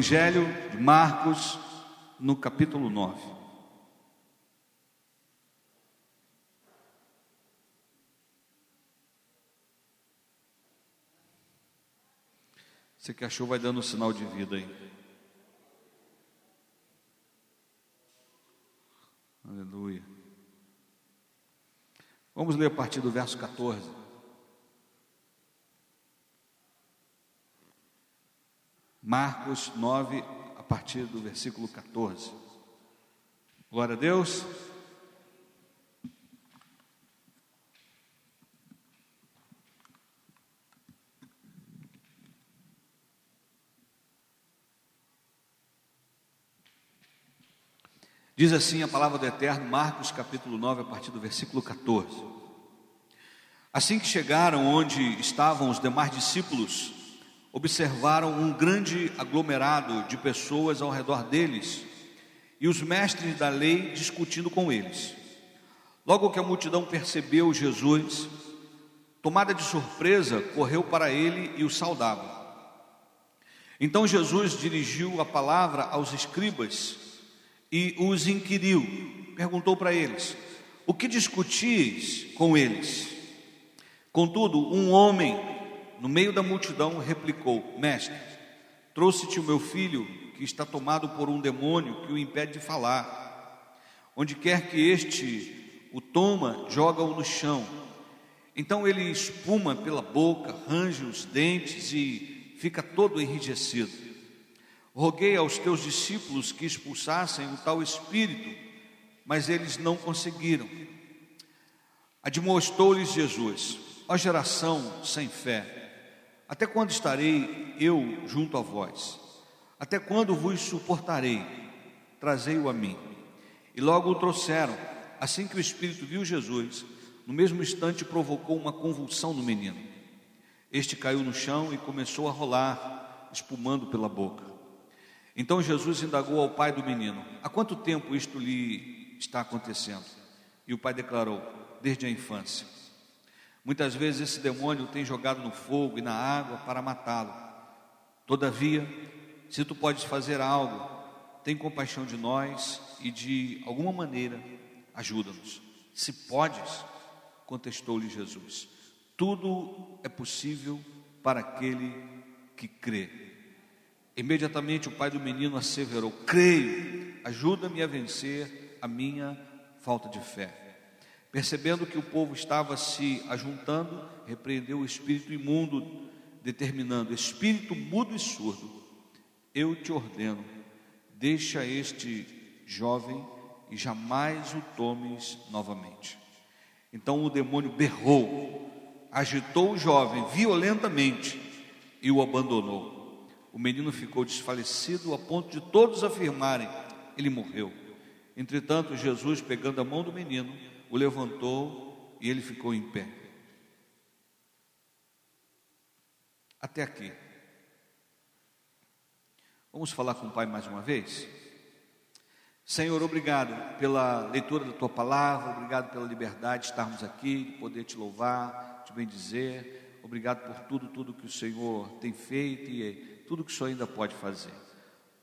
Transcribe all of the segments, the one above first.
Evangelho de Marcos, no capítulo 9. Você que achou, vai dando um sinal de vida aí. Aleluia. Vamos ler a partir do verso 14. Marcos 9, a partir do versículo 14. Glória a Deus. Diz assim a palavra do Eterno, Marcos capítulo 9, a partir do versículo 14. Assim que chegaram onde estavam os demais discípulos, observaram um grande aglomerado de pessoas ao redor deles e os mestres da lei discutindo com eles. Logo que a multidão percebeu Jesus, tomada de surpresa, correu para ele e o saudava. Então Jesus dirigiu a palavra aos escribas e os inquiriu, perguntou para eles: O que discutis com eles? Contudo, um homem no meio da multidão replicou: Mestre, trouxe-te o meu filho que está tomado por um demônio que o impede de falar. Onde quer que este o toma, joga-o no chão. Então ele espuma pela boca, range os dentes e fica todo enrijecido. Roguei aos teus discípulos que expulsassem o tal espírito, mas eles não conseguiram. Admoestou-lhes Jesus: Ó geração sem fé, até quando estarei eu junto a vós? Até quando vos suportarei? Trazei-o a mim. E logo o trouxeram. Assim que o espírito viu Jesus, no mesmo instante provocou uma convulsão no menino. Este caiu no chão e começou a rolar, espumando pela boca. Então Jesus indagou ao pai do menino: Há quanto tempo isto lhe está acontecendo? E o pai declarou: Desde a infância. Muitas vezes esse demônio tem jogado no fogo e na água para matá-lo. Todavia, se tu podes fazer algo, tem compaixão de nós e de alguma maneira ajuda-nos. Se podes, contestou-lhe Jesus, tudo é possível para aquele que crê. Imediatamente o pai do menino asseverou: Creio, ajuda-me a vencer a minha falta de fé. Percebendo que o povo estava se ajuntando, repreendeu o espírito imundo, determinando: Espírito mudo e surdo, eu te ordeno, deixa este jovem e jamais o tomes novamente. Então o demônio berrou, agitou o jovem violentamente e o abandonou o menino ficou desfalecido a ponto de todos afirmarem: ele morreu. Entretanto, Jesus, pegando a mão do menino, o levantou e ele ficou em pé. Até aqui. Vamos falar com o Pai mais uma vez? Senhor, obrigado pela leitura da tua palavra, obrigado pela liberdade de estarmos aqui, de poder te louvar, te bendizer. Obrigado por tudo, tudo que o Senhor tem feito e tudo que o Senhor ainda pode fazer.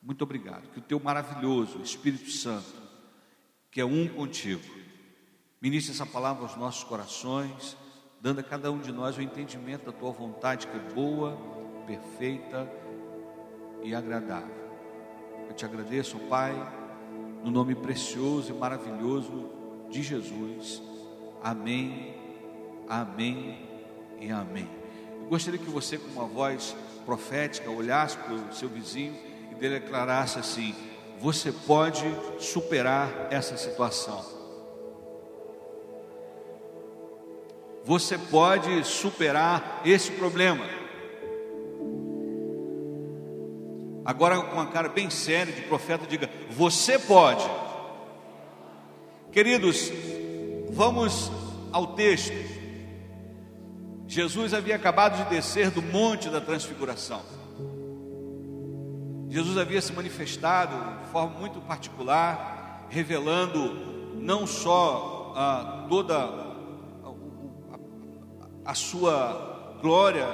Muito obrigado. Que o teu maravilhoso Espírito Santo, que é um contigo, ministre essa palavra aos nossos corações, dando a cada um de nós o entendimento da tua vontade que é boa, perfeita e agradável. Eu te agradeço, Pai, no nome precioso e maravilhoso de Jesus. Amém, amém e amém. Eu gostaria que você, com uma voz profética, olhasse para o seu vizinho e declarasse assim: Você pode superar essa situação. Você pode superar esse problema. Agora, com uma cara bem séria de profeta, diga: Você pode. Queridos, vamos ao texto. Jesus havia acabado de descer do monte da transfiguração. Jesus havia se manifestado de forma muito particular, revelando não só ah, toda a, sua glória,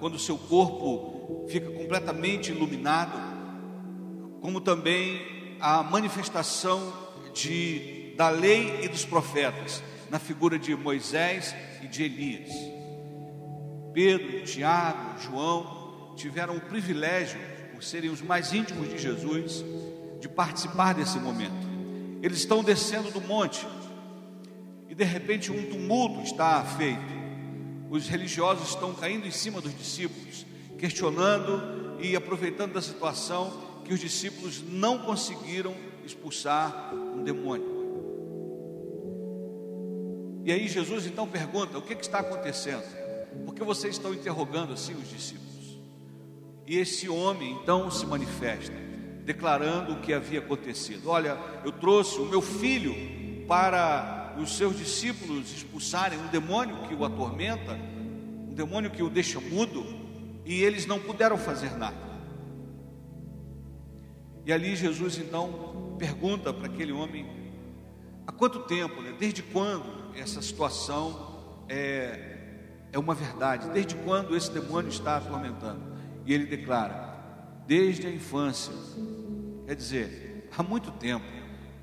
quando o seu corpo fica completamente iluminado, como também a manifestação de, da lei e dos profetas, na figura de Moisés e de Elias. Pedro, Tiago, João tiveram o privilégio, por serem os mais íntimos de Jesus, de participar desse momento. Eles estão descendo do monte e de repente um tumulto está feito. Os religiosos estão caindo em cima dos discípulos, questionando e aproveitando da situação que os discípulos não conseguiram expulsar um demônio. E aí Jesus então pergunta: o que, que está acontecendo? Por que vocês estão interrogando assim os discípulos? E esse homem então se manifesta, declarando o que havia acontecido. Olha, eu trouxe o meu filho para os seus discípulos expulsarem um demônio que o atormenta, um demônio que o deixa mudo, e eles não puderam fazer nada. E ali Jesus então pergunta para aquele homem: há quanto tempo, né? desde quando essa situação é, é uma verdade? Desde quando esse demônio está atormentando? E ele declara: desde a infância. Quer dizer, há muito tempo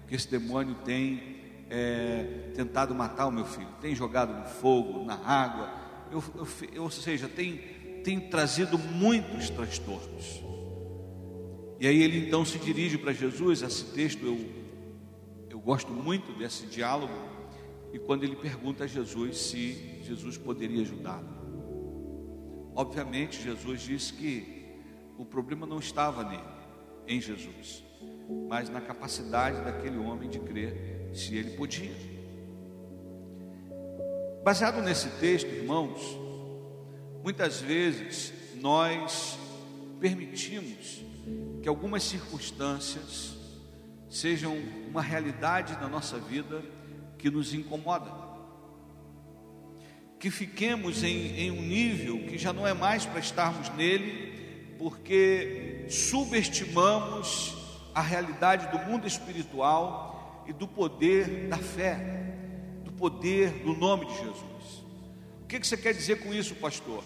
que esse demônio tem é, tentado matar o meu filho, tem jogado no fogo, na água, eu, eu, ou seja, tem, tem trazido muitos transtornos. E aí ele então se dirige para Jesus, esse texto eu, eu gosto muito desse diálogo, e quando ele pergunta a Jesus se Jesus poderia ajudá-lo. Obviamente, Jesus disse que o problema não estava nele, em Jesus, mas na capacidade daquele homem de crer se ele podia. Baseado nesse texto, irmãos, muitas vezes nós permitimos que algumas circunstâncias sejam uma realidade na nossa vida que nos incomoda. Que fiquemos em, em um nível que já não é mais para estarmos nele, porque subestimamos a realidade do mundo espiritual e do poder da fé, do poder do nome de Jesus. O que você quer dizer com isso, pastor?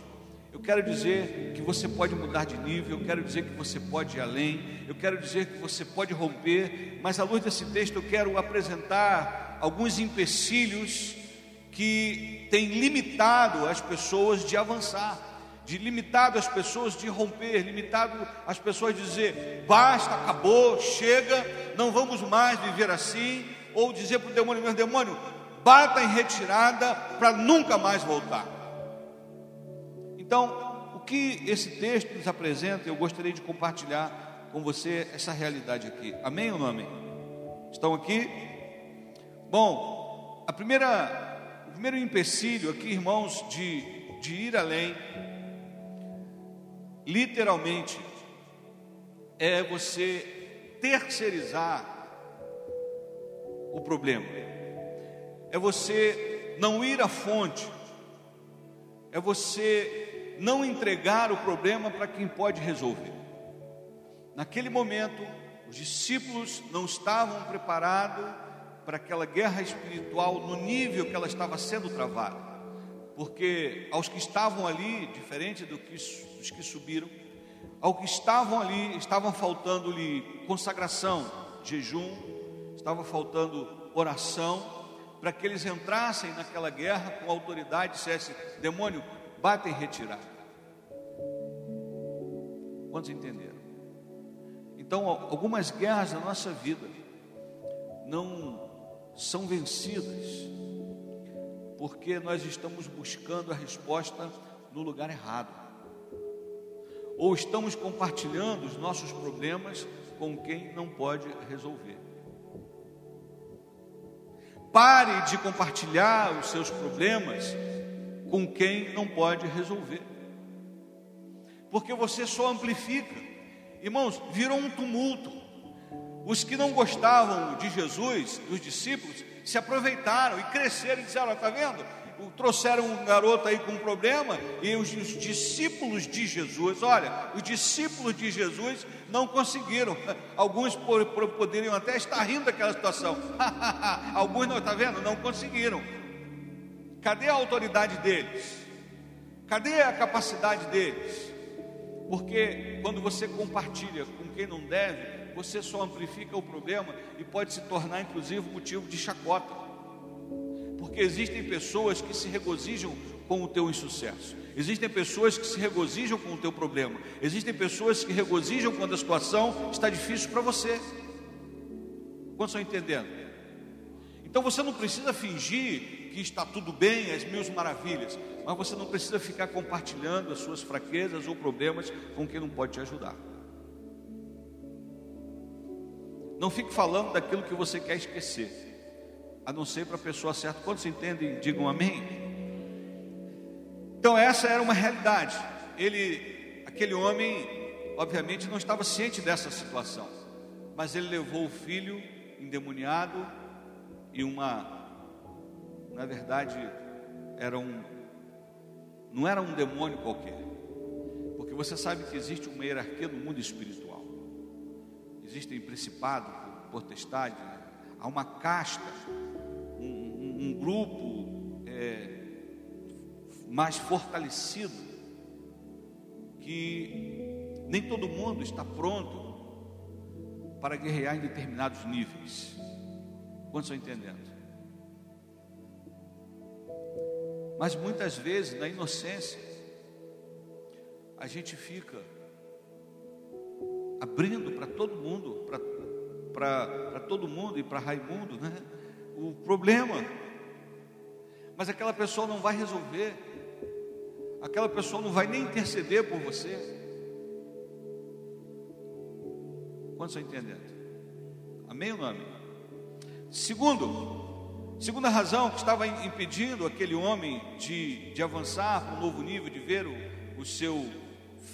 Eu quero dizer que você pode mudar de nível, eu quero dizer que você pode ir além, eu quero dizer que você pode romper, mas à luz desse texto eu quero apresentar alguns empecilhos que têm limitado as pessoas de avançar, de limitado as pessoas de romper, limitado as pessoas de dizer basta, acabou, chega, não vamos mais viver assim, ou dizer para o demônio, meu demônio, bata em retirada para nunca mais voltar. Então, o que esse texto nos apresenta, eu gostaria de compartilhar com você essa realidade aqui. Amém ou não amém? Estão aqui? Bom, a primeira, o primeiro empecilho aqui, irmãos, de, de ir além, literalmente, é você terceirizar o problema, é você não ir à fonte, é você não entregar o problema para quem pode resolver. Naquele momento, os discípulos não estavam preparados para aquela guerra espiritual no nível que ela estava sendo travada, porque aos que estavam ali, diferente do que, dos que subiram, ao que estavam ali, estavam faltando-lhe consagração, jejum, estava faltando oração, para que eles entrassem naquela guerra com autoridade e dissessem: demônio, bata em retirada. Quantos entenderam? Então, algumas guerras da nossa vida não são vencidas porque nós estamos buscando a resposta no lugar errado, ou estamos compartilhando os nossos problemas com quem não pode resolver. Pare de compartilhar os seus problemas com quem não pode resolver. Porque você só amplifica. Irmãos, virou um tumulto. Os que não gostavam de Jesus, dos discípulos, se aproveitaram e cresceram e disseram: está vendo? Trouxeram um garoto aí com um problema, e os, os discípulos de Jesus, olha, os discípulos de Jesus não conseguiram. Alguns por, por, poderiam até estar rindo daquela situação. Alguns não, está vendo? Não conseguiram. Cadê a autoridade deles? Cadê a capacidade deles? Porque quando você compartilha com quem não deve, você só amplifica o problema e pode se tornar, inclusive, motivo de chacota. Porque existem pessoas que se regozijam com o teu insucesso. Existem pessoas que se regozijam com o teu problema. Existem pessoas que regozijam quando a situação está difícil para você. Quantos estão entendendo? Então você não precisa fingir que está tudo bem, as mil maravilhas, mas você não precisa ficar compartilhando as suas fraquezas ou problemas com quem não pode te ajudar. Não fique falando daquilo que você quer esquecer, a não ser para a pessoa certa. Quando se entendem, digam amém. Então essa era uma realidade. Ele, aquele homem, obviamente não estava ciente dessa situação, mas ele levou o filho endemoniado e uma, na verdade, era um, não era um demônio qualquer, porque você sabe que existe uma hierarquia no mundo espiritual existem principado, potestade, há uma casta, um, um, um grupo é, mais fortalecido, que nem todo mundo está pronto para guerrear em determinados níveis. Quantos estão entendendo? Mas muitas vezes, na inocência, a gente fica abrindo para todo mundo, para todo mundo e para Raimundo, né? O problema. Mas aquela pessoa não vai resolver, aquela pessoa não vai nem interceder por você. Quantos estão entendendo? Amém ou não amém? Segundo, segunda razão que estava impedindo aquele homem de, de avançar para um novo nível, de ver o, o seu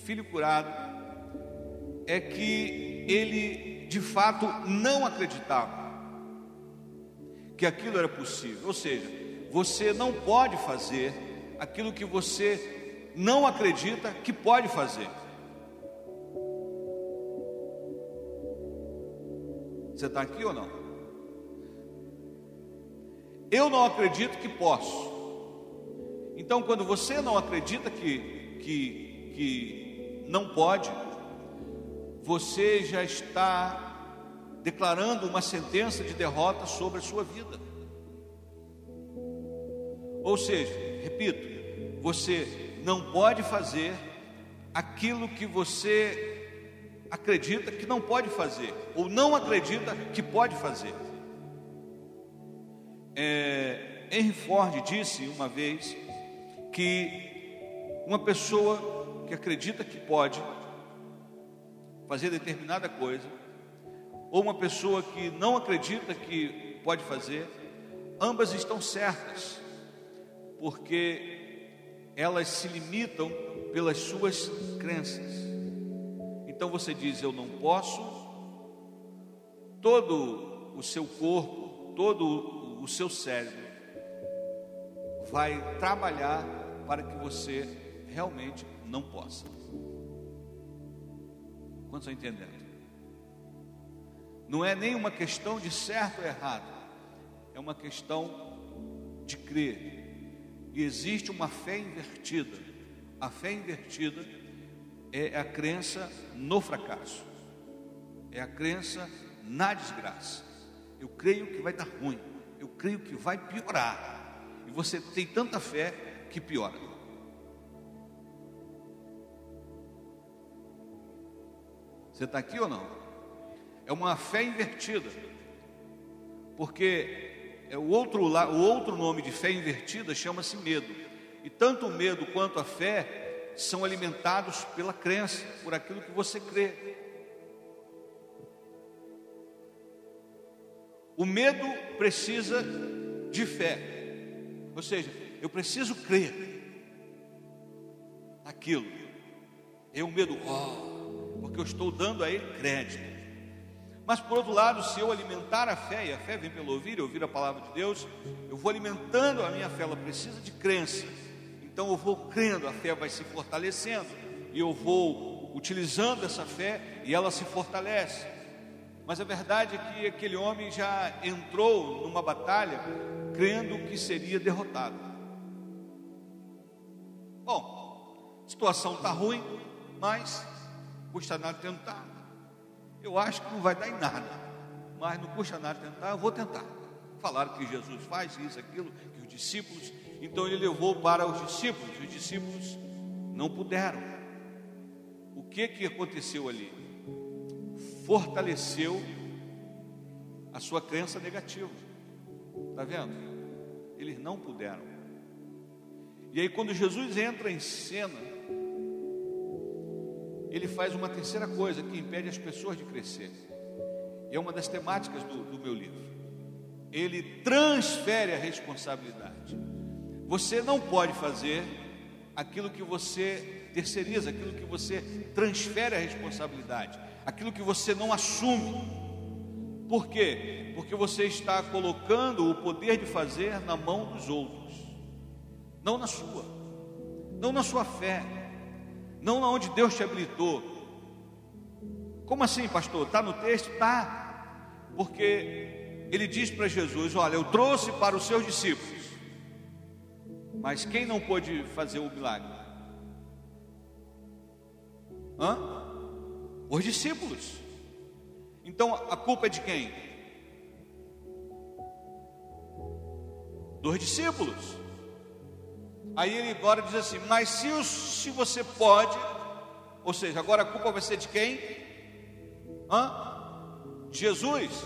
filho curado, é que ele de fato não acreditava que aquilo era possível. Ou seja, você não pode fazer aquilo que você não acredita que pode fazer. Você está aqui ou não? Eu não acredito que posso. Então, quando você não acredita que, que, que não pode, você já está declarando uma sentença de derrota sobre a sua vida. Ou seja, repito, você não pode fazer aquilo que você acredita que não pode fazer, ou não acredita que pode fazer. É, Henry Ford disse uma vez que uma pessoa que acredita que pode fazer determinada coisa, ou uma pessoa que não acredita que pode fazer, ambas estão certas, porque elas se limitam pelas suas crenças. Então você diz: Eu não posso, todo o seu corpo, todo o seu cérebro vai trabalhar para que você realmente não possa. Quantos estão entendendo? Não é nem uma questão de certo ou errado, é uma questão de crer. E existe uma fé invertida. A fé invertida é a crença no fracasso, é a crença na desgraça. Eu creio que vai dar ruim, eu creio que vai piorar. E você tem tanta fé que piora. Você está aqui ou não? É uma fé invertida. Porque é o outro, o outro nome de fé invertida chama-se medo. E tanto o medo quanto a fé são alimentados pela crença, por aquilo que você crê. O medo precisa de fé. Ou seja, eu preciso crer naquilo. E o medo, oh, porque eu estou dando a ele crédito. Mas por outro lado, se eu alimentar a fé, e a fé vem pelo ouvir, ouvir a palavra de Deus, eu vou alimentando a minha fé, ela precisa de crença. Então eu vou crendo, a fé vai se fortalecendo, e eu vou utilizando essa fé e ela se fortalece. Mas a verdade é que aquele homem já entrou numa batalha crendo que seria derrotado. Bom, situação está ruim, mas custa nada tentar. Eu acho que não vai dar em nada, mas não custa nada tentar, eu vou tentar. Falaram que Jesus faz isso, aquilo, que os discípulos, então ele levou para os discípulos, os discípulos não puderam. O que que aconteceu ali? Fortaleceu a sua crença negativa. Está vendo? Eles não puderam. E aí, quando Jesus entra em cena, ele faz uma terceira coisa que impede as pessoas de crescer. E é uma das temáticas do, do meu livro. Ele transfere a responsabilidade. Você não pode fazer aquilo que você terceiriza, aquilo que você transfere a responsabilidade, aquilo que você não assume. Por quê? Porque você está colocando o poder de fazer na mão dos outros, não na sua, não na sua fé, não na onde Deus te habilitou. Como assim, pastor? Está no texto? Está, porque ele diz para Jesus: Olha, eu trouxe para os seus discípulos, mas quem não pôde fazer o milagre? Hã? Os discípulos. Então a culpa é de quem? Dos discípulos. Aí ele agora diz assim: Mas se, se você pode, ou seja, agora a culpa vai ser de quem? Hã? Jesus.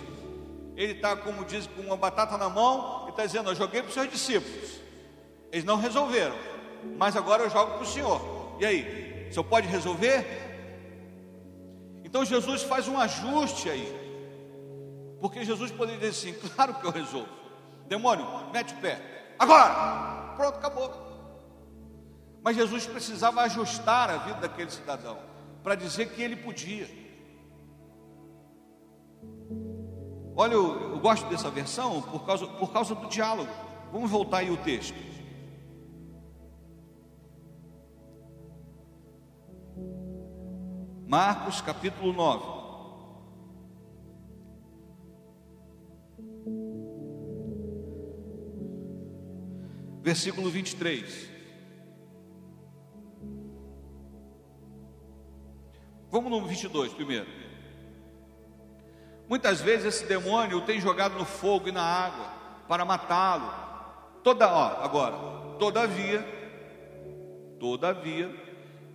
Ele está, como diz, com uma batata na mão e está dizendo: Eu joguei para os seus discípulos. Eles não resolveram, mas agora eu jogo para o Senhor. E aí? O senhor pode resolver? Então Jesus faz um ajuste aí. Porque Jesus poderia dizer assim: claro que eu resolvo. Demônio, mete o pé. Agora! Pronto, acabou. Mas Jesus precisava ajustar a vida daquele cidadão para dizer que ele podia. Olha, eu, eu, gosto dessa versão por causa, por causa do diálogo. Vamos voltar aí o texto. Marcos capítulo 9. Versículo 23. Vamos no 22 primeiro. Muitas vezes esse demônio o tem jogado no fogo e na água para matá-lo. Toda, ó, agora, todavia, todavia,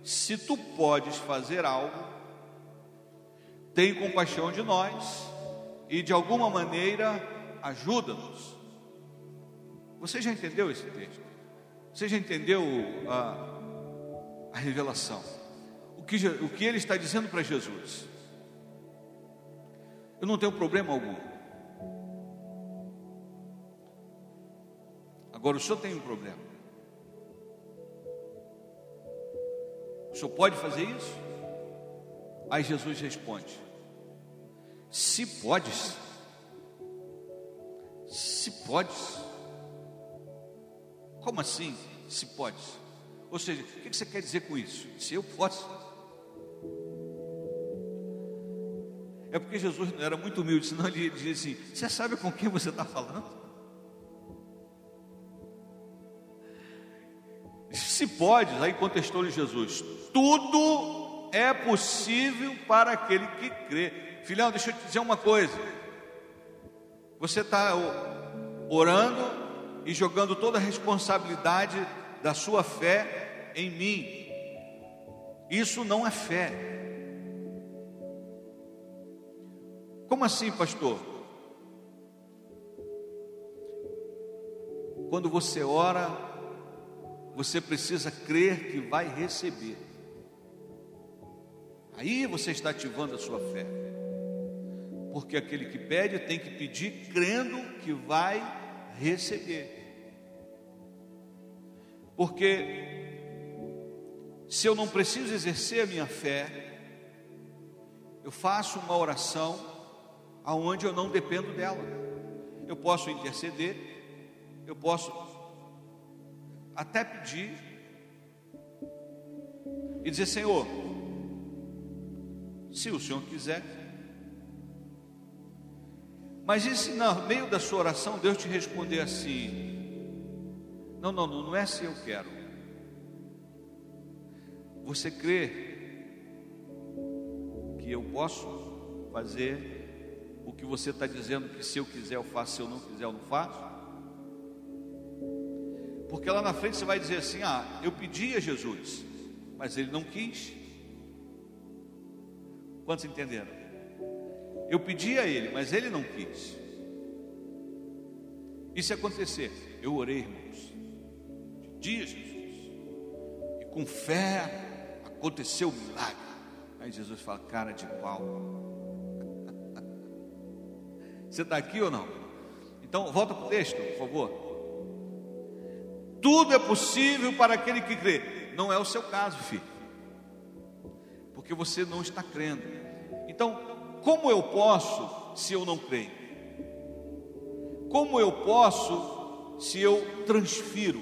se tu podes fazer algo, tem compaixão de nós e de alguma maneira ajuda-nos. Você já entendeu esse texto? Você já entendeu a, a revelação? O que, o que ele está dizendo para Jesus? Eu não tenho problema algum. Agora o senhor tem um problema. O senhor pode fazer isso? Aí Jesus responde: Se podes, se podes. Como assim? Se podes? Ou seja, o que você quer dizer com isso? Se eu posso. É porque Jesus era muito humilde, senão ele dizia assim: Você sabe com quem você está falando? Se pode, aí contestou-lhe Jesus: tudo é possível para aquele que crê. Filhão, deixa eu te dizer uma coisa. Você está orando e jogando toda a responsabilidade da sua fé em mim. Isso não é fé. Como assim, pastor? Quando você ora você precisa crer que vai receber. Aí você está ativando a sua fé. Porque aquele que pede tem que pedir crendo que vai receber. Porque se eu não preciso exercer a minha fé, eu faço uma oração aonde eu não dependo dela. Eu posso interceder, eu posso até pedir e dizer: Senhor, se o Senhor quiser. Mas e se no meio da sua oração Deus te responder assim: Não, não, não, não é se eu quero. Você crê que eu posso fazer o que você está dizendo que se eu quiser eu faço, se eu não quiser eu não faço? Porque lá na frente você vai dizer assim: Ah, eu pedi a Jesus, mas ele não quis. Quantos entenderam? Eu pedi a ele, mas ele não quis. E se acontecer? Eu orei, irmãos, de dia, Jesus, e com fé aconteceu o milagre. Aí Jesus fala: Cara de pau. Você está aqui ou não? Então, volta para o texto, por favor. Tudo é possível para aquele que crê. Não é o seu caso, filho. Porque você não está crendo. Então, como eu posso se eu não creio? Como eu posso se eu transfiro?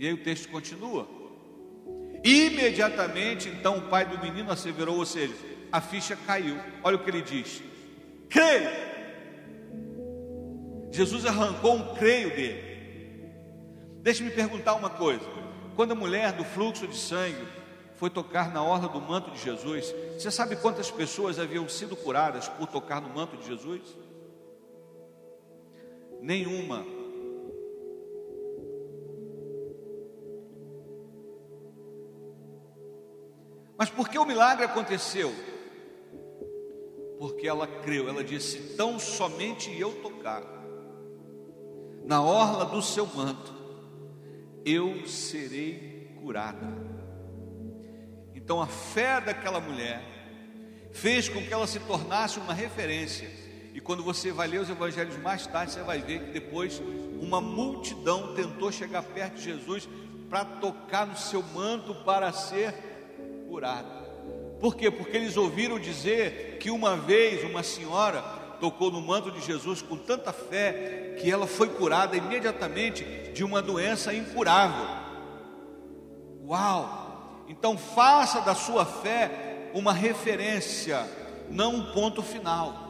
E aí o texto continua. Imediatamente, então, o pai do menino asseverou, ou seja, a ficha caiu. Olha o que ele diz: creio. Jesus arrancou um creio dele. Deixe-me perguntar uma coisa: quando a mulher do fluxo de sangue foi tocar na orla do manto de Jesus, você sabe quantas pessoas haviam sido curadas por tocar no manto de Jesus? Nenhuma Mas por que o milagre aconteceu? Porque ela creu, ela disse: tão somente eu tocar na orla do seu manto, eu serei curada. Então a fé daquela mulher fez com que ela se tornasse uma referência. E quando você vai ler os evangelhos mais tarde, você vai ver que depois uma multidão tentou chegar perto de Jesus para tocar no seu manto para ser curada. Por quê? Porque eles ouviram dizer que uma vez uma senhora tocou no manto de Jesus com tanta fé que ela foi curada imediatamente de uma doença incurável. Uau! Então faça da sua fé uma referência, não um ponto final.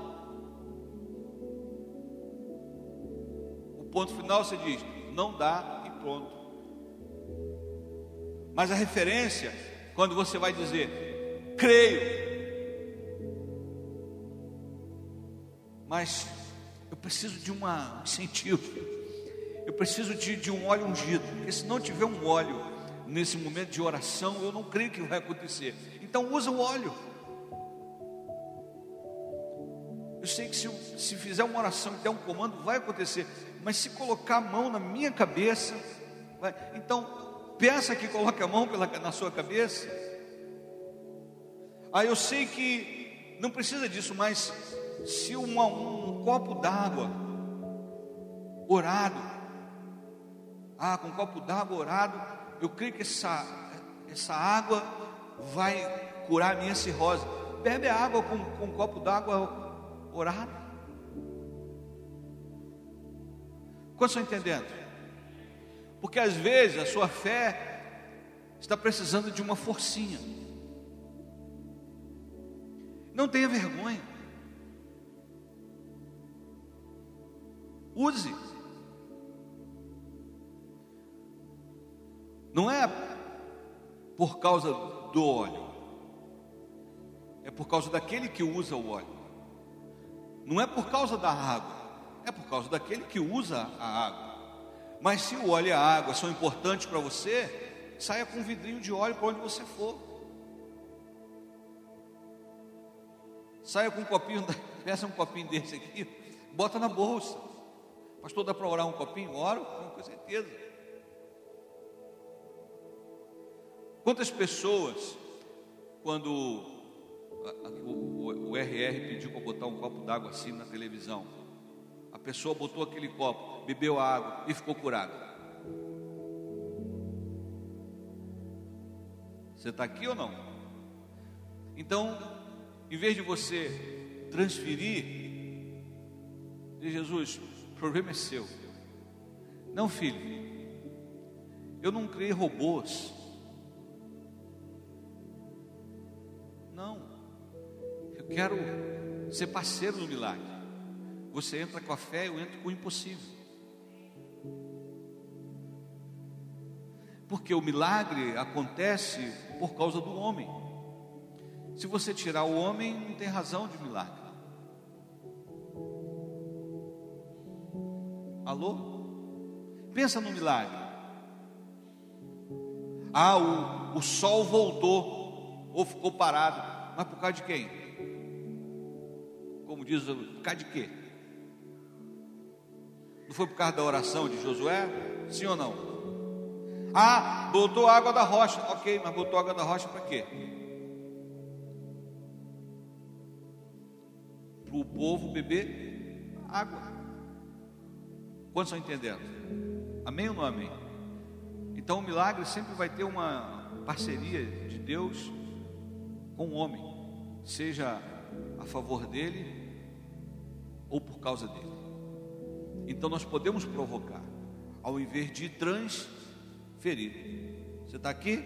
O ponto final você diz, não dá e pronto. Mas a referência quando você vai dizer, creio, mas eu preciso de uma, um incentivo, eu preciso de, de um óleo ungido, porque se não tiver um óleo nesse momento de oração, eu não creio que vai acontecer. Então usa o óleo. Eu sei que se, se fizer uma oração e der um comando, vai acontecer. Mas se colocar a mão na minha cabeça, vai. Então Pensa que coloca a mão pela, na sua cabeça. Ah, eu sei que não precisa disso, mas se um, um copo d'água orado, ah, com um copo d'água orado, eu creio que essa, essa água vai curar a minha cirrose. Bebe a água com, com um copo d'água orado. Quantos estão entendendo? Porque às vezes a sua fé está precisando de uma forcinha. Não tenha vergonha. Use. Não é por causa do óleo, é por causa daquele que usa o óleo. Não é por causa da água, é por causa daquele que usa a água. Mas se o óleo e a água são importantes para você, saia com um vidrinho de óleo para onde você for. Saia com um copinho, peça um copinho desse aqui, bota na bolsa. Pastor, dá para orar um copinho? Oro, com certeza. Quantas pessoas, quando o, RR pediu para botar um copo d'água assim na televisão, a pessoa botou aquele copo, bebeu a água e ficou curado. Você está aqui ou não? Então, em vez de você transferir, Jesus, o problema é seu. Não, filho, eu não criei robôs. Não, eu quero ser parceiro do milagre. Você entra com a fé, eu entro com o impossível. Porque o milagre acontece por causa do homem. Se você tirar o homem, não tem razão de milagre. Alô? Pensa no milagre. Ah, o, o sol voltou, ou ficou parado, mas por causa de quem? Como diz, por causa de quê? Não foi por causa da oração de Josué? Sim ou não? Ah, botou água da rocha. Ok, mas botou água da rocha para quê? Para o povo beber água. Quantos estão entendendo? Amém ou não amém? Então o milagre sempre vai ter uma parceria de Deus com o homem, seja a favor dele ou por causa dele. Então nós podemos provocar, ao invés de transferir. Você está aqui?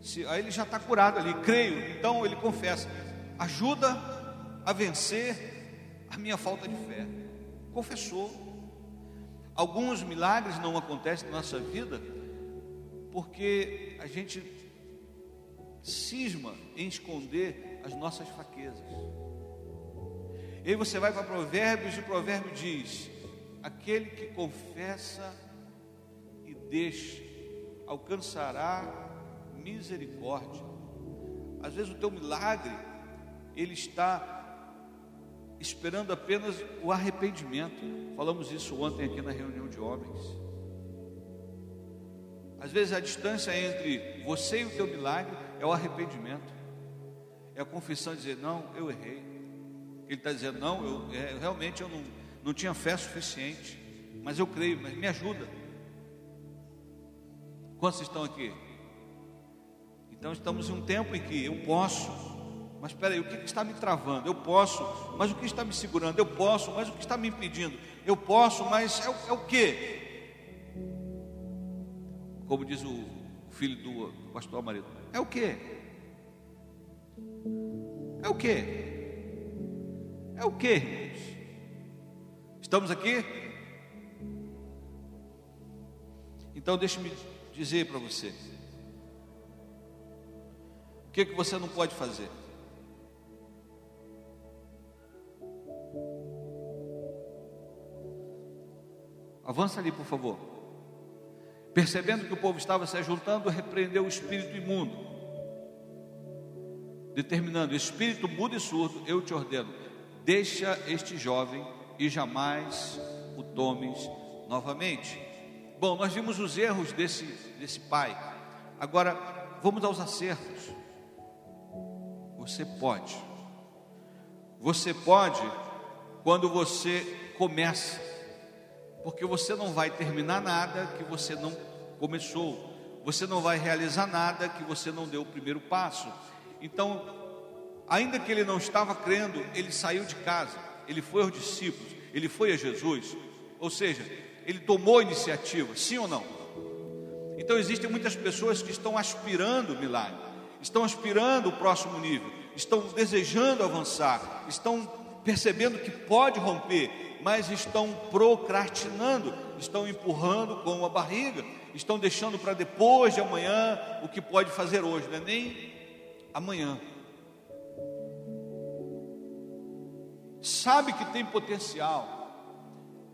Se, aí ele já está curado ali, creio. Então ele confessa: ajuda a vencer a minha falta de fé. Confessou. Alguns milagres não acontecem na nossa vida porque a gente cisma em esconder as nossas fraquezas. E aí você vai para Provérbios e o provérbio diz: aquele que confessa e deixa alcançará misericórdia. Às vezes o teu milagre ele está esperando apenas o arrependimento. Falamos isso ontem aqui na reunião de homens. Às vezes a distância entre você e o teu milagre é o arrependimento, é a confissão de dizer: Não, eu errei. Ele está dizendo: Não, eu, é, realmente eu não, não tinha fé suficiente, mas eu creio, mas me ajuda. Quantos estão aqui? Então estamos em um tempo em que eu posso, mas espera aí, o que está me travando? Eu posso, mas o que está me segurando? Eu posso, mas o que está me impedindo? Eu posso, mas é, é o que? Como diz o filho do pastor marido, é o que? É o que? É o que, irmãos? Estamos aqui? Então deixe-me dizer para você. O que, que você não pode fazer? Avança ali, por favor. Percebendo que o povo estava se ajuntando, repreendeu o espírito imundo, determinando: espírito mudo e surdo, eu te ordeno, deixa este jovem e jamais o tomes novamente. Bom, nós vimos os erros desse, desse pai, agora vamos aos acertos. Você pode, você pode quando você começa porque você não vai terminar nada que você não começou, você não vai realizar nada que você não deu o primeiro passo. Então, ainda que ele não estava crendo, ele saiu de casa, ele foi aos discípulos, ele foi a Jesus, ou seja, ele tomou iniciativa, sim ou não? Então, existem muitas pessoas que estão aspirando o milagre, estão aspirando o próximo nível, estão desejando avançar, estão percebendo que pode romper, mas estão procrastinando, estão empurrando com a barriga, estão deixando para depois de amanhã o que pode fazer hoje, não é nem amanhã. Sabe que tem potencial,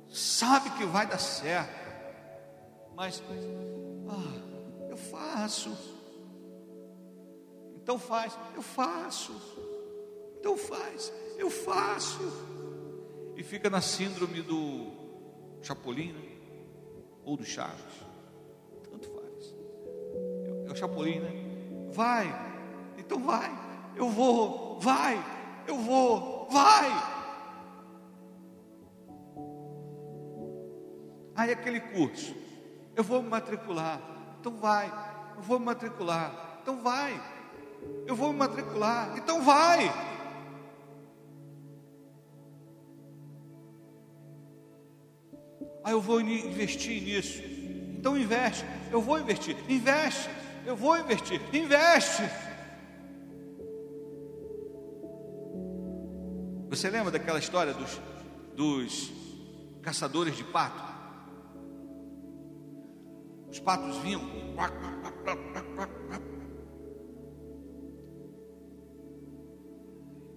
sabe que vai dar certo, mas ah, eu faço, então faz, eu faço, então faz, eu faço e fica na síndrome do Chapolin, né? ou do Chaves, tanto faz. É o Chapolin, né? Vai, então vai, eu vou, vai, eu vou, vai. Aí aquele curso, eu vou me matricular, então vai, eu vou me matricular, então vai, eu vou me matricular, então vai. Eu vou investir nisso. Então investe. Eu vou investir. Investe. Eu vou investir. Investe. Você lembra daquela história dos, dos caçadores de pato? Os patos vinham.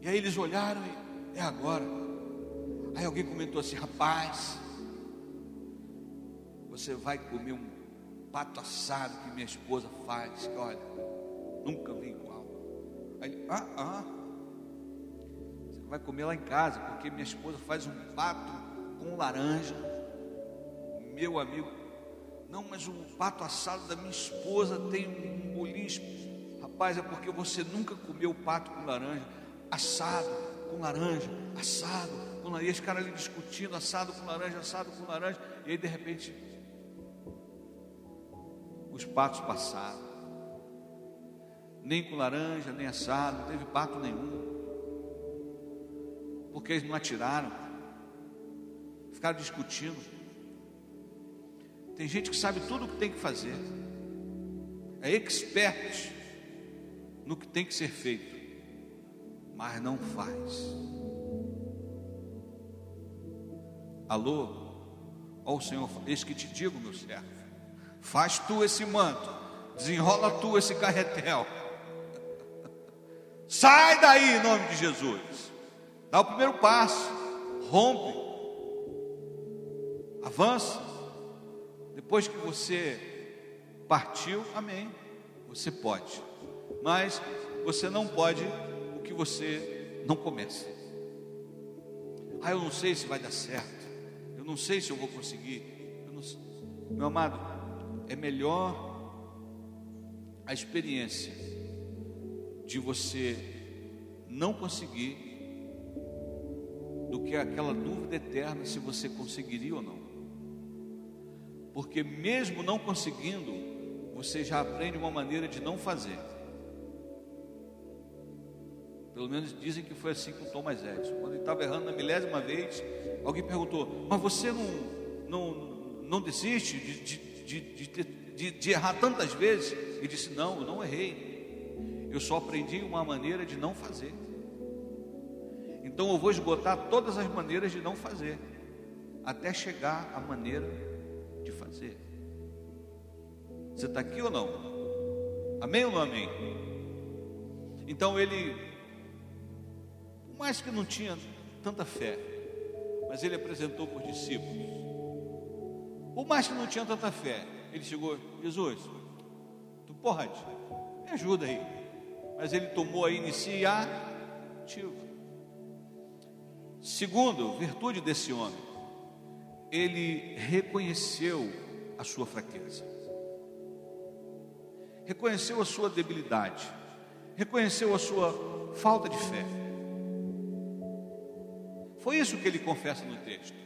E aí eles olharam e é agora. Aí alguém comentou assim: rapaz, você vai comer um pato assado que minha esposa faz, que olha, nunca vi igual. Aí ah, ah, você vai comer lá em casa, porque minha esposa faz um pato com laranja. Meu amigo, não, mas o pato assado da minha esposa tem um bolinho. Rapaz, é porque você nunca comeu pato com laranja, assado com laranja, assado com laranja. E esse cara ali discutindo, assado com laranja, assado com laranja. E aí de repente, os patos passaram. Nem com laranja, nem assado, não teve pato nenhum. Porque eles não atiraram, ficaram discutindo. Tem gente que sabe tudo o que tem que fazer, é expert no que tem que ser feito, mas não faz. Alô? Ó o Senhor, eis que te digo, meu servo, faz tu esse manto, desenrola tu esse carretel, sai daí em nome de Jesus, dá o primeiro passo, rompe, avança, depois que você partiu, amém. Você pode. Mas você não pode o que você não começa. Ah, eu não sei se vai dar certo. Eu não sei se eu vou conseguir. Meu amado, é melhor a experiência de você não conseguir do que aquela dúvida eterna se você conseguiria ou não porque mesmo não conseguindo, você já aprende uma maneira de não fazer. Pelo menos dizem que foi assim com Thomas Edison. Quando ele estava errando na milésima vez, alguém perguntou: Mas você não, não, não desiste de, de, de, de, de errar tantas vezes? Ele disse: Não, eu não errei. Eu só aprendi uma maneira de não fazer. Então eu vou esgotar todas as maneiras de não fazer, até chegar à maneira de fazer. Você está aqui ou não? Amém ou não amém? Então ele, por mais que não tinha tanta fé, mas ele apresentou para os discípulos. Mais que não tinha tanta fé, ele chegou, Jesus, tu pode, me ajuda aí. Mas ele tomou a iniciativa. Segundo, virtude desse homem, ele reconheceu a sua fraqueza, reconheceu a sua debilidade, reconheceu a sua falta de fé. Foi isso que ele confessa no texto.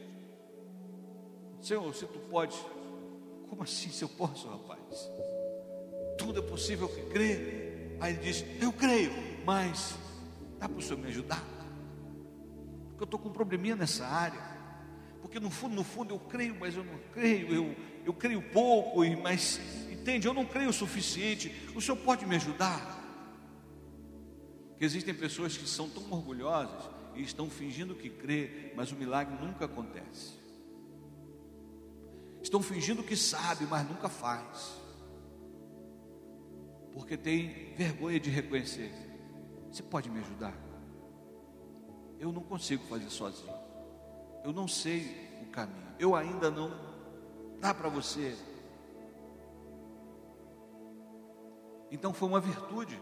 Senhor, se tu pode, como assim se eu posso, rapaz? Tudo é possível que crê. Aí ele diz: Eu creio, mas dá para o Senhor me ajudar? Porque eu estou com um probleminha nessa área porque no fundo, no fundo eu creio, mas eu não creio, eu, eu creio pouco, mas entende, eu não creio o suficiente. O Senhor pode me ajudar? Porque existem pessoas que são tão orgulhosas e estão fingindo que crê, mas o milagre nunca acontece. Estão fingindo que sabe, mas nunca faz. Porque tem vergonha de reconhecer. Você pode me ajudar? Eu não consigo fazer sozinho. Eu não sei o caminho. Eu ainda não. Dá para você. Então foi uma virtude.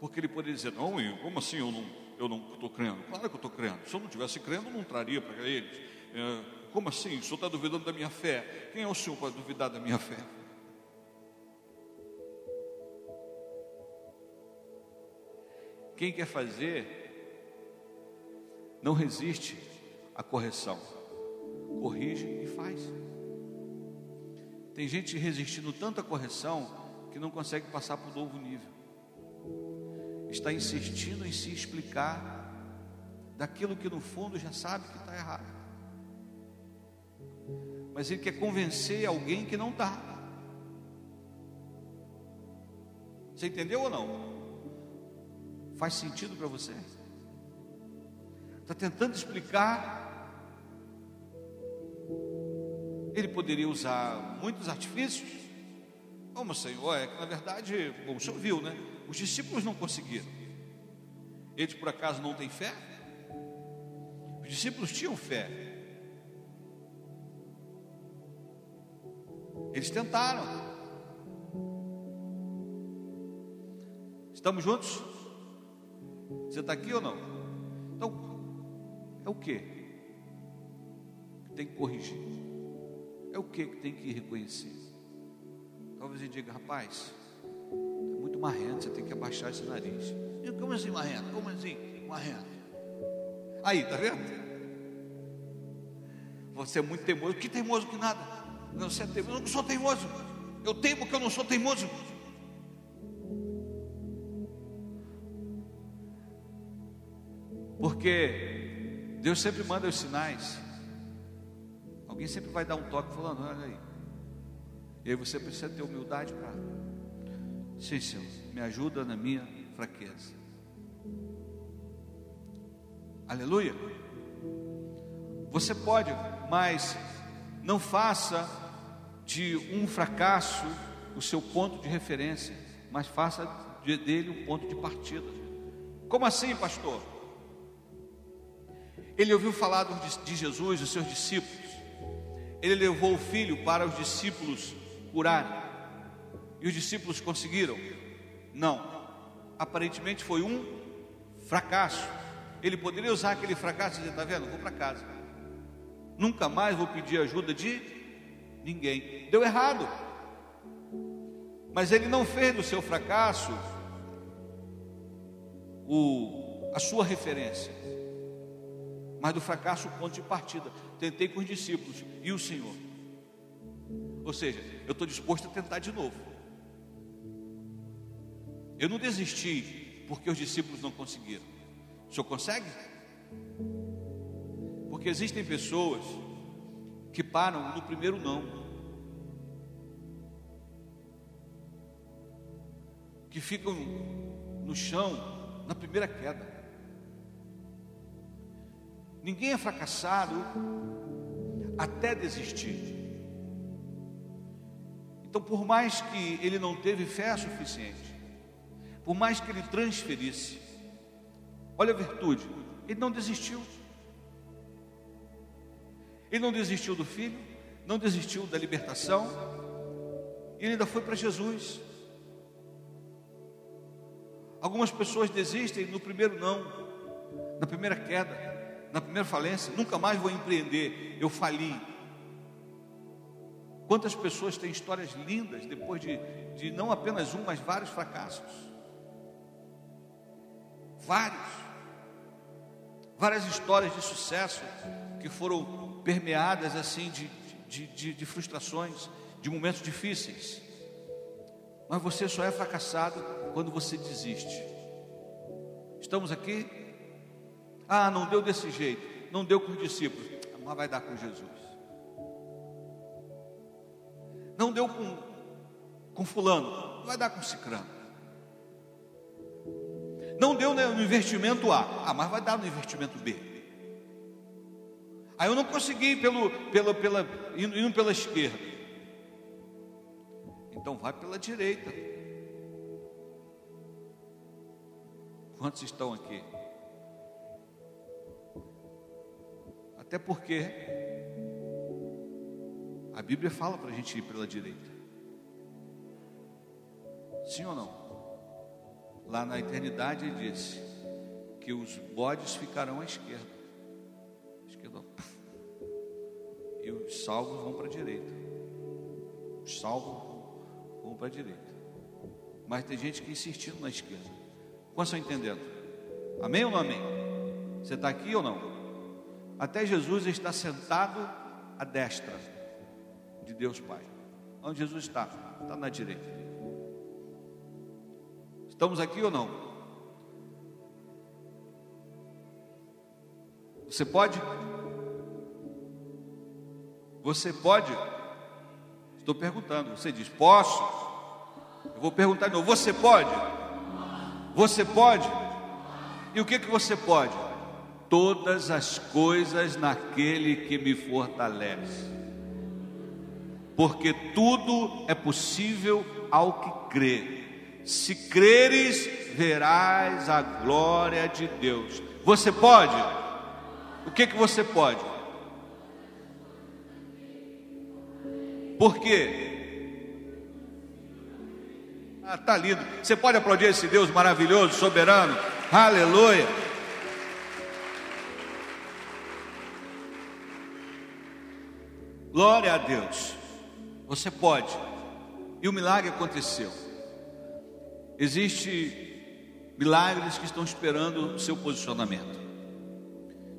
Porque ele poderia dizer: Não, como assim eu não eu não estou crendo? Claro que eu estou crendo. Se eu não tivesse crendo, eu não traria para eles. É, como assim? O senhor está duvidando da minha fé? Quem é o senhor para duvidar da minha fé? Quem quer fazer, não resiste a correção. Corrige e faz. Tem gente resistindo tanto à correção que não consegue passar para o novo nível. Está insistindo em se explicar daquilo que no fundo já sabe que está errado. Mas ele quer convencer alguém que não está. Você entendeu ou não? Faz sentido para você? Está tentando explicar ele poderia usar muitos artifícios. Como, Senhor? É que na verdade, bom, o senhor viu, né? Os discípulos não conseguiram. Eles por acaso não têm fé? Os discípulos tinham fé. Eles tentaram. Estamos juntos? Você está aqui ou não? Então, é o que? Tem que corrigir. É o que tem que reconhecer. Talvez ele diga, rapaz, é muito marrento, você tem que abaixar esse nariz. E como assim marrento? Como assim marrento? Aí, tá vendo? Você é muito teimoso. Que teimoso que nada. Não, você é teimoso. Eu não sou teimoso. Eu temo que eu não sou teimoso. Porque Deus sempre manda os sinais. Alguém sempre vai dar um toque falando, olha aí. E aí você precisa ter humildade para. Sim, Senhor, me ajuda na minha fraqueza. Aleluia. Você pode, mas não faça de um fracasso o seu ponto de referência, mas faça dele um ponto de partida. Como assim, pastor? Ele ouviu falar de Jesus, dos seus discípulos. Ele levou o filho para os discípulos curarem. E os discípulos conseguiram? Não. Aparentemente foi um fracasso. Ele poderia usar aquele fracasso e dizer: Está vendo? Vou para casa. Nunca mais vou pedir ajuda de ninguém. Deu errado. Mas ele não fez do seu fracasso o, a sua referência, mas do fracasso o ponto de partida. Tentei com os discípulos e o Senhor. Ou seja, eu estou disposto a tentar de novo. Eu não desisti porque os discípulos não conseguiram. O senhor consegue? Porque existem pessoas que param no primeiro não. Que ficam no chão na primeira queda. Ninguém é fracassado até desistir. Então, por mais que ele não teve fé suficiente, por mais que ele transferisse, Olha a virtude, ele não desistiu. Ele não desistiu do filho, não desistiu da libertação, e ele ainda foi para Jesus. Algumas pessoas desistem no primeiro não, na primeira queda, na primeira falência, nunca mais vou empreender, eu fali. Quantas pessoas têm histórias lindas depois de, de não apenas um, mas vários fracassos? Vários várias histórias de sucesso que foram permeadas assim de, de, de, de frustrações, de momentos difíceis. Mas você só é fracassado quando você desiste. Estamos aqui? Ah, não deu desse jeito, não deu com os discípulos, mas vai dar com Jesus. Não deu com, com fulano, vai dar com cicrano. Não deu no investimento A, ah, mas vai dar no investimento B. Aí eu não consegui pelo, pelo, pela, indo, indo pela esquerda. Então vai pela direita. Quantos estão aqui? Até porque a Bíblia fala para a gente ir pela direita. Sim ou não? Lá na eternidade ele disse que os bodes ficarão à esquerda. E os salvos vão para a direita. Os salvos vão para a direita. Mas tem gente que insistindo na esquerda. Quantos estão entendendo? Amém ou não amém? Você está aqui ou não? Até Jesus está sentado à destra de Deus Pai. Onde Jesus está? Está na direita. Estamos aqui ou não? Você pode? Você pode? Estou perguntando. Você diz, posso? Eu vou perguntar de novo. Você pode? Você pode? E o que, que você pode? Todas as coisas naquele que me fortalece. Porque tudo é possível ao que crê. Se creres, verás a glória de Deus. Você pode? O que que você pode? Por quê? Ah, tá lindo. Você pode aplaudir esse Deus maravilhoso, soberano? Aleluia. Glória a Deus. Você pode. E o milagre aconteceu. Existem milagres que estão esperando o seu posicionamento.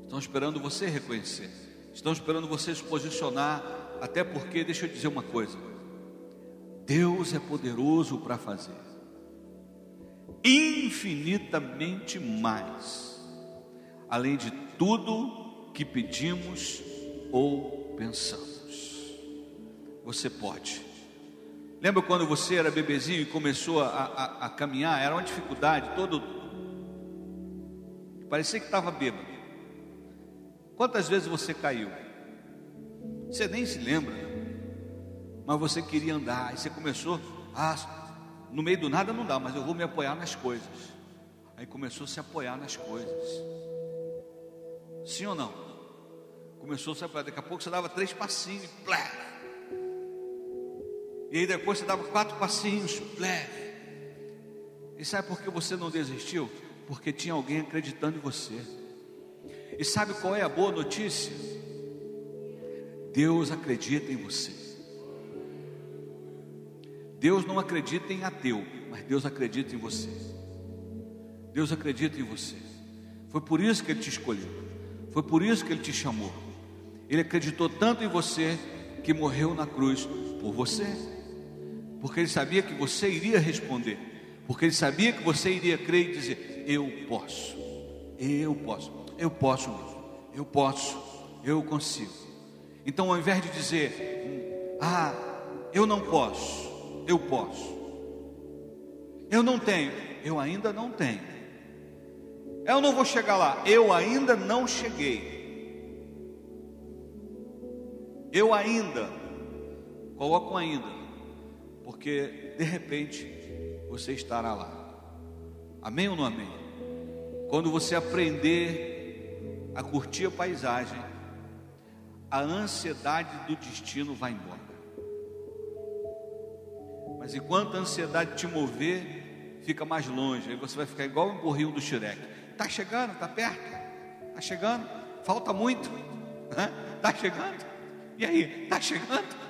Estão esperando você reconhecer. Estão esperando você se posicionar, até porque, deixa eu dizer uma coisa. Deus é poderoso para fazer infinitamente mais, além de tudo que pedimos ou pensamos você pode. Lembra quando você era bebezinho e começou a, a, a caminhar? Era uma dificuldade, todo. Parecia que estava bêbado. Quantas vezes você caiu? Você nem se lembra, mas você queria andar, e você começou, ah, no meio do nada não dá, mas eu vou me apoiar nas coisas. Aí começou a se apoiar nas coisas. Sim ou não? Começou a se apoiar, daqui a pouco você dava três passinhos plé, e aí depois você dava quatro passinhos, leve. E sabe por que você não desistiu? Porque tinha alguém acreditando em você. E sabe qual é a boa notícia? Deus acredita em você. Deus não acredita em ateu, mas Deus acredita em você. Deus acredita em você. Foi por isso que Ele te escolheu. Foi por isso que Ele te chamou. Ele acreditou tanto em você que morreu na cruz por você porque ele sabia que você iria responder, porque ele sabia que você iria crer e dizer: Eu posso, eu posso, eu posso, eu posso, eu consigo. Então, ao invés de dizer: Ah, eu não posso, eu posso, eu não tenho, eu ainda não tenho, eu não vou chegar lá, eu ainda não cheguei. Eu ainda, coloco ainda, porque de repente você estará lá. Amém ou não amém? Quando você aprender a curtir a paisagem, a ansiedade do destino vai embora. Mas enquanto a ansiedade te mover, fica mais longe, aí você vai ficar igual um burrinho do Shrek. Está chegando, está perto, está chegando, falta muito, está chegando. E aí, está chegando?